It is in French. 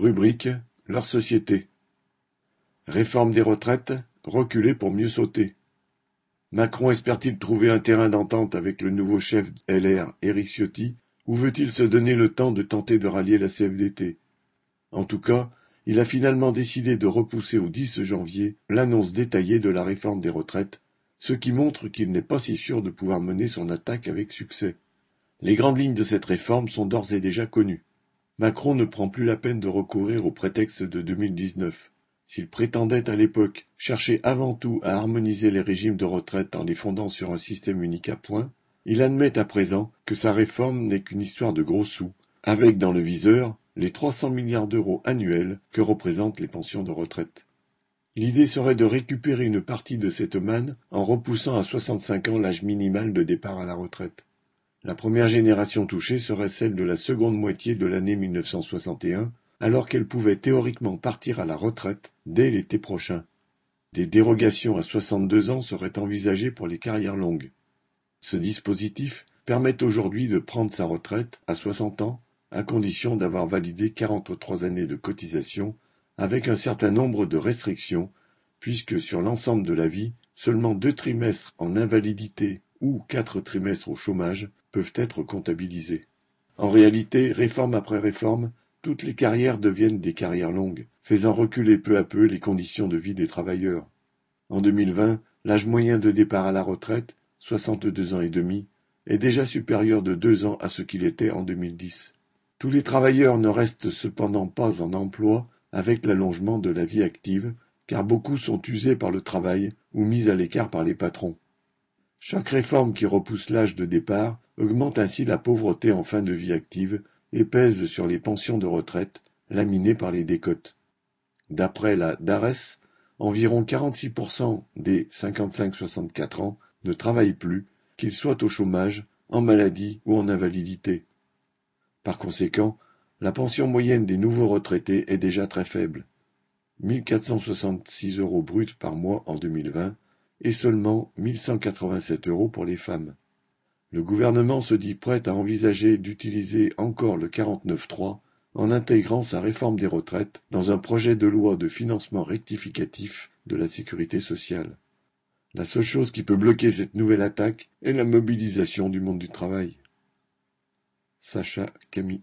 Rubrique Leur société. Réforme des retraites, reculer pour mieux sauter. Macron espère-t-il trouver un terrain d'entente avec le nouveau chef LR, Éric Ciotti, ou veut-il se donner le temps de tenter de rallier la CFDT En tout cas, il a finalement décidé de repousser au 10 janvier l'annonce détaillée de la réforme des retraites, ce qui montre qu'il n'est pas si sûr de pouvoir mener son attaque avec succès. Les grandes lignes de cette réforme sont d'ores et déjà connues. Macron ne prend plus la peine de recourir au prétexte de 2019. S'il prétendait à l'époque chercher avant tout à harmoniser les régimes de retraite en les fondant sur un système unique à points, il admet à présent que sa réforme n'est qu'une histoire de gros sous, avec dans le viseur les 300 milliards d'euros annuels que représentent les pensions de retraite. L'idée serait de récupérer une partie de cette manne en repoussant à 65 ans l'âge minimal de départ à la retraite. La première génération touchée serait celle de la seconde moitié de l'année 1961, alors qu'elle pouvait théoriquement partir à la retraite dès l'été prochain. Des dérogations à 62 ans seraient envisagées pour les carrières longues. Ce dispositif permet aujourd'hui de prendre sa retraite à 60 ans à condition d'avoir validé 43 années de cotisation avec un certain nombre de restrictions puisque sur l'ensemble de la vie, seulement deux trimestres en invalidité ou quatre trimestres au chômage peuvent être comptabilisés. En réalité, réforme après réforme, toutes les carrières deviennent des carrières longues, faisant reculer peu à peu les conditions de vie des travailleurs. En 2020, l'âge moyen de départ à la retraite, 62 ans et demi, est déjà supérieur de deux ans à ce qu'il était en 2010. Tous les travailleurs ne restent cependant pas en emploi avec l'allongement de la vie active, car beaucoup sont usés par le travail ou mis à l'écart par les patrons. Chaque réforme qui repousse l'âge de départ augmente ainsi la pauvreté en fin de vie active et pèse sur les pensions de retraite, laminées par les décotes. D'après la DARES, environ 46% des 55-64 ans ne travaillent plus, qu'ils soient au chômage, en maladie ou en invalidité. Par conséquent, la pension moyenne des nouveaux retraités est déjà très faible, 1466 euros bruts par mois en 2020 et seulement 1187 euros pour les femmes. Le gouvernement se dit prêt à envisager d'utiliser encore le 49.3 en intégrant sa réforme des retraites dans un projet de loi de financement rectificatif de la sécurité sociale. La seule chose qui peut bloquer cette nouvelle attaque est la mobilisation du monde du travail. Sacha Camille